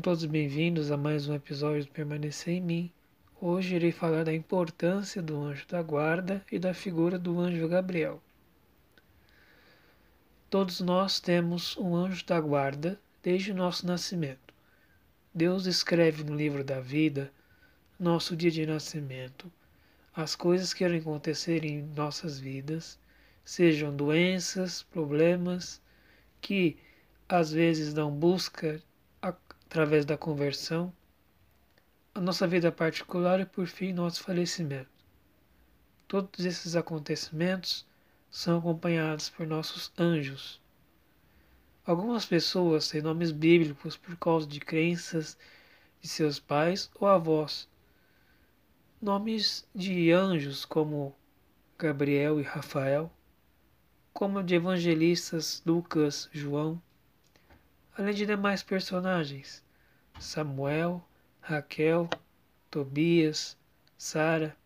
todos bem-vindos a mais um episódio do Permanecer em Mim. Hoje irei falar da importância do anjo da guarda e da figura do anjo Gabriel. Todos nós temos um anjo da guarda desde o nosso nascimento. Deus escreve no livro da vida nosso dia de nascimento, as coisas que irão acontecer em nossas vidas, sejam doenças, problemas, que às vezes dão busca através da conversão, a nossa vida particular e, por fim, nosso falecimento. Todos esses acontecimentos são acompanhados por nossos anjos. Algumas pessoas têm nomes bíblicos por causa de crenças de seus pais ou avós. Nomes de anjos como Gabriel e Rafael, como de evangelistas Lucas, João, além de demais personagens: Samuel, Raquel, Tobias, Sara.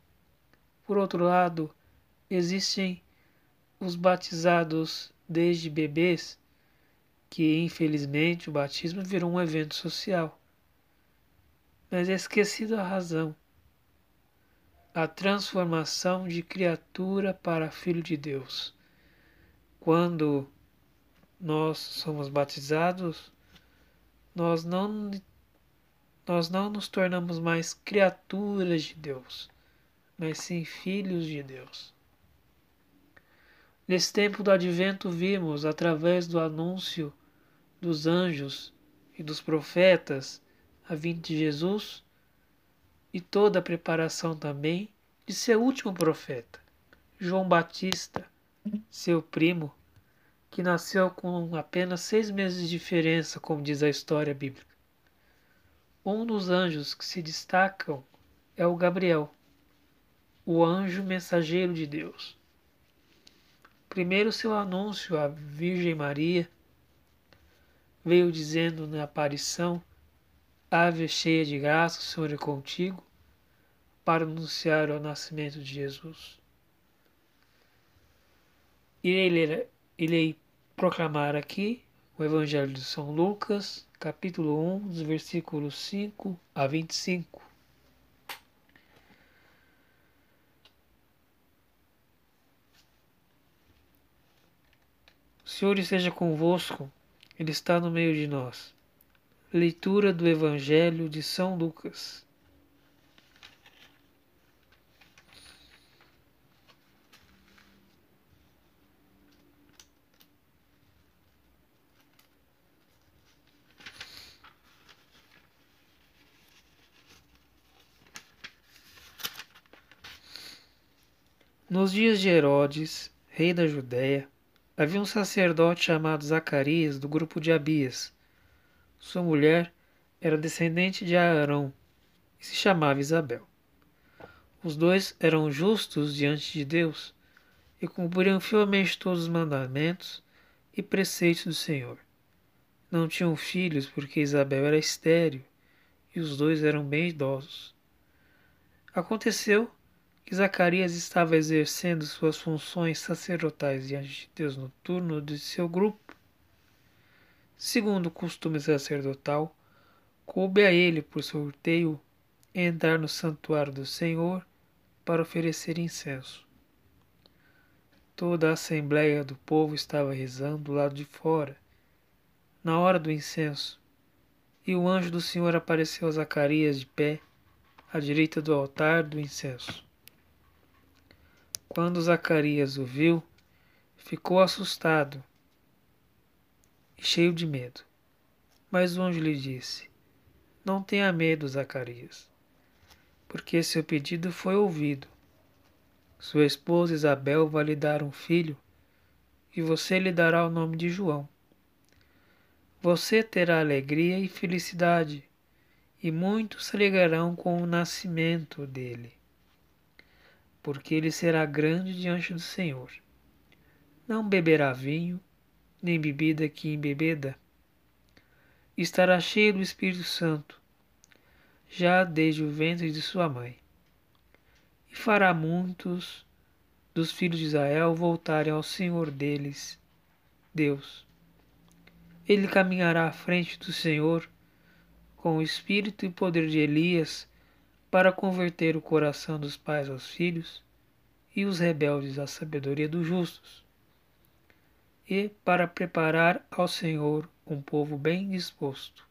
Por outro lado, existem os batizados desde bebês, que infelizmente o batismo virou um evento social. Mas é esquecido a razão. A transformação de criatura para filho de Deus. Quando nós somos batizados, nós não nós não nos tornamos mais criaturas de Deus, mas sim filhos de Deus. Nesse tempo do advento vimos através do anúncio dos anjos e dos profetas a vinda de Jesus e toda a preparação também de seu último profeta, João Batista, seu primo, que nasceu com apenas seis meses de diferença, como diz a história bíblica. Um dos anjos que se destacam é o Gabriel, o anjo mensageiro de Deus. Primeiro, seu anúncio à Virgem Maria veio dizendo na aparição: Ave cheia de graça, o Senhor é contigo, para anunciar o nascimento de Jesus. Irei ler, irei proclamar aqui o Evangelho de São Lucas, capítulo 1, dos versículos 5 a 25. O Senhor esteja convosco, Ele está no meio de nós. Leitura do Evangelho de São Lucas. Nos dias de Herodes, rei da Judéia, havia um sacerdote chamado Zacarias do grupo de Abias. Sua mulher era descendente de Arão e se chamava Isabel. Os dois eram justos diante de Deus e cumpriam fielmente todos os mandamentos e preceitos do Senhor. Não tinham filhos porque Isabel era estéril e os dois eram bem idosos. Aconteceu que Zacarias estava exercendo suas funções sacerdotais diante de Deus no turno de seu grupo. Segundo o costume sacerdotal, coube a ele, por sorteio, entrar no santuário do Senhor para oferecer incenso. Toda a assembleia do povo estava rezando do lado de fora, na hora do incenso, e o anjo do Senhor apareceu a Zacarias de pé, à direita do altar do incenso. Quando Zacarias o viu, ficou assustado e cheio de medo. Mas o anjo lhe disse: Não tenha medo, Zacarias, porque seu pedido foi ouvido. Sua esposa Isabel vai lhe dar um filho, e você lhe dará o nome de João. Você terá alegria e felicidade, e muitos se alegrarão com o nascimento dele porque ele será grande diante do Senhor. Não beberá vinho, nem bebida que embebeda. Estará cheio do Espírito Santo, já desde o ventre de sua mãe. E fará muitos dos filhos de Israel voltarem ao Senhor deles, Deus. Ele caminhará à frente do Senhor com o espírito e poder de Elias para converter o coração dos pais aos filhos e os rebeldes à sabedoria dos justos, e para preparar ao Senhor um povo bem disposto.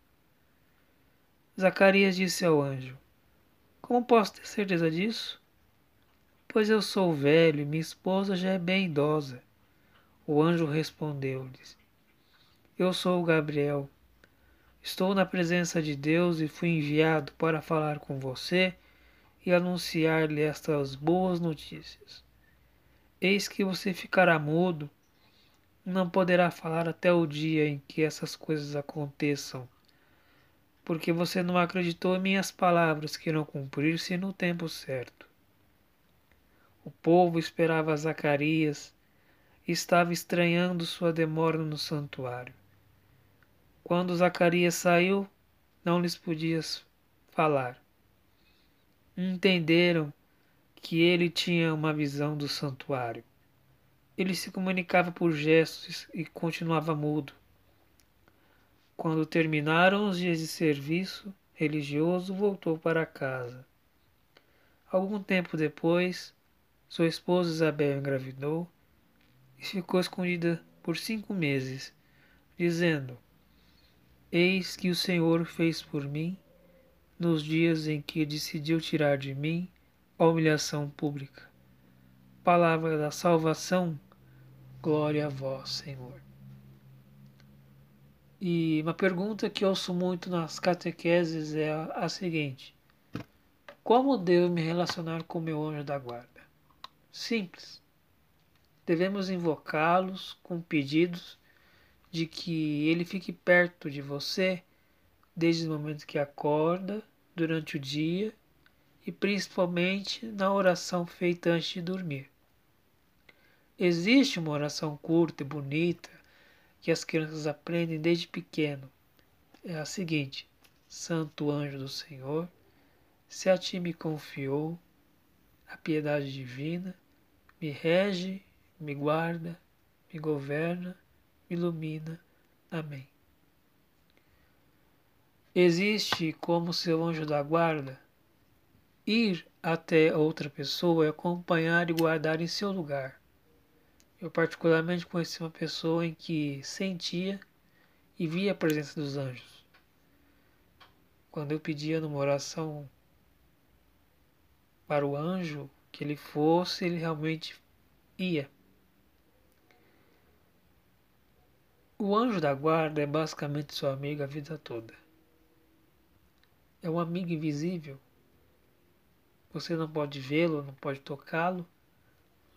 Zacarias disse ao anjo: Como posso ter certeza disso? Pois eu sou velho e minha esposa já é bem idosa. O anjo respondeu-lhes: Eu sou Gabriel. Estou na presença de Deus e fui enviado para falar com você e anunciar-lhe estas boas notícias. Eis que você ficará mudo, não poderá falar até o dia em que essas coisas aconteçam, porque você não acreditou em minhas palavras que irão cumprir-se no tempo certo. O povo esperava Zacarias e estava estranhando sua demora no santuário. Quando Zacarias saiu, não lhes podia falar. Entenderam que ele tinha uma visão do santuário. Ele se comunicava por gestos e continuava mudo. Quando terminaram os dias de serviço religioso, voltou para casa. Algum tempo depois, sua esposa Isabel engravidou e ficou escondida por cinco meses, dizendo: Eis que o Senhor fez por mim nos dias em que decidiu tirar de mim a humilhação pública. Palavra da salvação, glória a vós, Senhor. E uma pergunta que ouço muito nas catequeses é a, seguinte: Como devo me relacionar com meu anjo da guarda? Simples. Devemos invocá-los com pedidos de que ele fique perto de você desde o momento que acorda, durante o dia e principalmente na oração feita antes de dormir. Existe uma oração curta e bonita que as crianças aprendem desde pequeno. É a seguinte: Santo anjo do Senhor, se a ti me confiou a piedade divina, me rege, me guarda, me governa, ilumina. Amém. Existe como seu anjo da guarda ir até outra pessoa e acompanhar e guardar em seu lugar. Eu particularmente conheci uma pessoa em que sentia e via a presença dos anjos. Quando eu pedia numa oração para o anjo que ele fosse, ele realmente ia. O anjo da guarda é basicamente seu amigo a vida toda. É um amigo invisível. Você não pode vê-lo, não pode tocá-lo,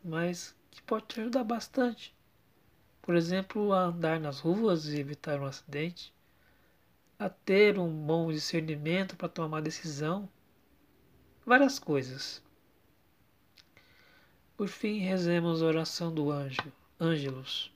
mas que pode te ajudar bastante. Por exemplo, a andar nas ruas e evitar um acidente, a ter um bom discernimento para tomar decisão, várias coisas. Por fim, rezemos a oração do anjo, Ângelos.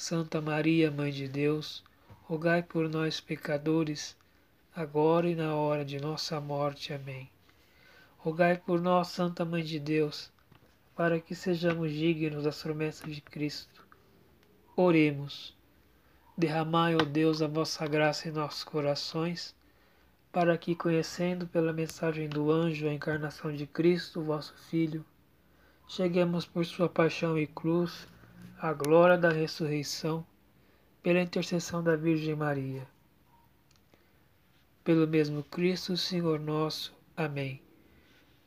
Santa Maria, Mãe de Deus, rogai por nós, pecadores, agora e na hora de nossa morte. Amém. Rogai por nós, Santa Mãe de Deus, para que sejamos dignos das promessas de Cristo. Oremos. Derramai, ó Deus, a vossa graça em nossos corações para que, conhecendo pela mensagem do anjo a encarnação de Cristo, vosso Filho, cheguemos por sua paixão e cruz à glória da ressurreição, pela intercessão da Virgem Maria. pelo mesmo Cristo, Senhor nosso. Amém.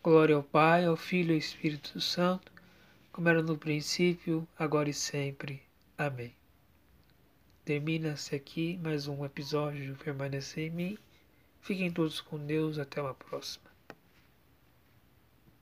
Glória ao Pai, ao Filho e ao Espírito Santo, como era no princípio, agora e sempre. Amém. Termina-se aqui mais um episódio de Permanecer em mim. Fiquem todos com Deus. Até uma próxima.